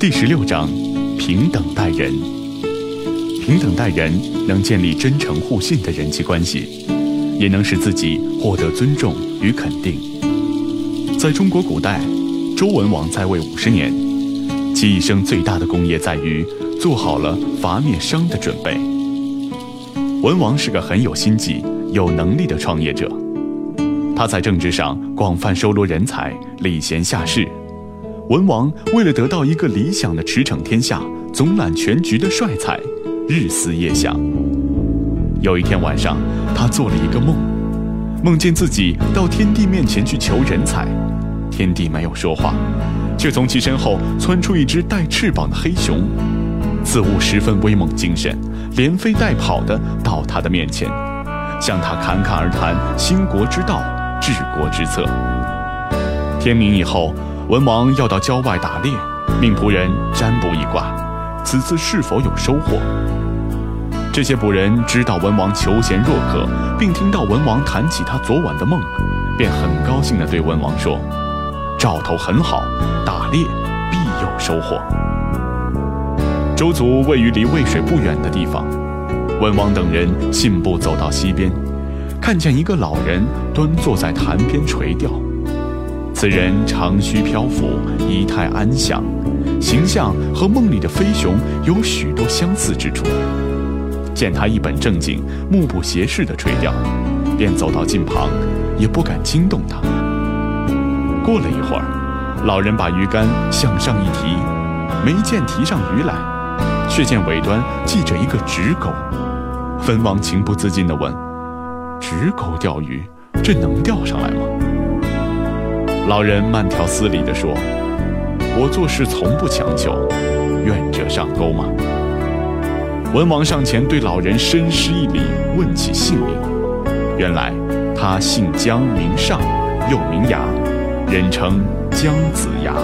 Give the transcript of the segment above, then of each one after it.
第十六章：平等待人。平等待人，能建立真诚互信的人际关系，也能使自己获得尊重与肯定。在中国古代，周文王在位五十年，其一生最大的功业在于做好了伐灭商的准备。文王是个很有心计、有能力的创业者。他在政治上广泛收罗人才，礼贤下士。文王为了得到一个理想的驰骋天下、总揽全局的帅才，日思夜想。有一天晚上，他做了一个梦，梦见自己到天帝面前去求人才。天帝没有说话，却从其身后窜出一只带翅膀的黑熊，此物十分威猛精神，连飞带跑的到他的面前，向他侃侃而谈兴国之道。治国之策。天明以后，文王要到郊外打猎，命仆人占卜一卦，此次是否有收获？这些仆人知道文王求贤若渴，并听到文王谈起他昨晚的梦，便很高兴地对文王说：“兆头很好，打猎必有收获。”周族位于离渭水不远的地方，文王等人信步走到溪边。看见一个老人端坐在潭边垂钓，此人长须漂浮，仪态安详，形象和梦里的飞熊有许多相似之处。见他一本正经、目不斜视地垂钓，便走到近旁，也不敢惊动他。过了一会儿，老人把鱼竿向上一提，没见提上鱼来，却见尾端系着一个直钩。文王情不自禁地问。直钩钓鱼，这能钓上来吗？老人慢条斯理地说：“我做事从不强求，愿者上钩嘛。”文王上前对老人深施一礼，问起姓名。原来他姓姜，名尚，又名牙，人称姜子牙。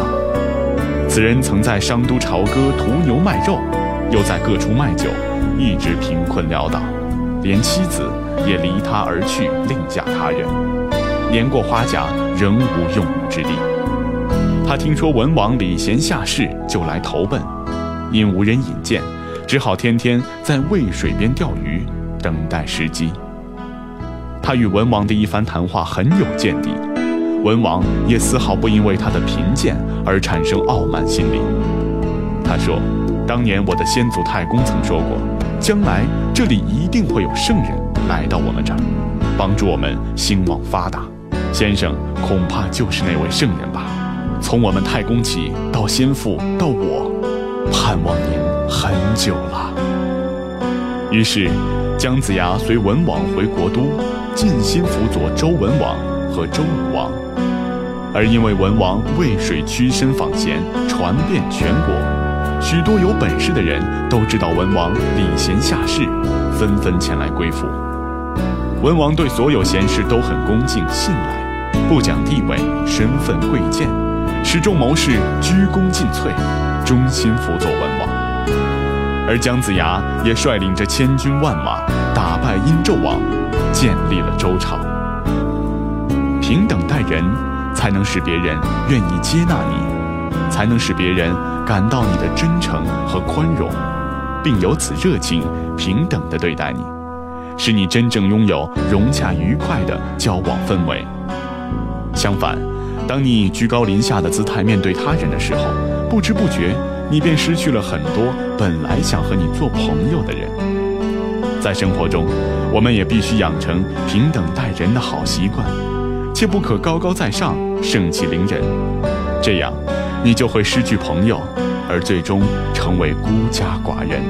此人曾在商都朝歌屠牛卖肉，又在各处卖酒，一直贫困潦倒，连妻子。也离他而去，另嫁他人。年过花甲，仍无用武之地。他听说文王礼贤下士，就来投奔。因无人引荐，只好天天在渭水边钓鱼，等待时机。他与文王的一番谈话很有见地，文王也丝毫不因为他的贫贱而产生傲慢心理。他说：“当年我的先祖太公曾说过，将来这里一定会有圣人。”来到我们这儿，帮助我们兴旺发达，先生恐怕就是那位圣人吧。从我们太公起到先父到我，盼望您很久了。于是，姜子牙随文王回国都，尽心辅佐周文王和周武王。而因为文王渭水屈身访贤，传遍全国，许多有本事的人都知道文王礼贤下士，纷纷前来归附。文王对所有贤士都很恭敬信赖，不讲地位、身份、贵贱，使众谋士鞠躬尽瘁，忠心辅佐文王。而姜子牙也率领着千军万马，打败殷纣王，建立了周朝。平等待人，才能使别人愿意接纳你，才能使别人感到你的真诚和宽容，并由此热情平等地对待你。使你真正拥有融洽愉快的交往氛围。相反，当你以居高临下的姿态面对他人的时候，不知不觉你便失去了很多本来想和你做朋友的人。在生活中，我们也必须养成平等待人的好习惯，切不可高高在上、盛气凌人，这样你就会失去朋友，而最终成为孤家寡人。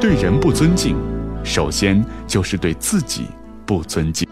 对人不尊敬。首先就是对自己不尊敬。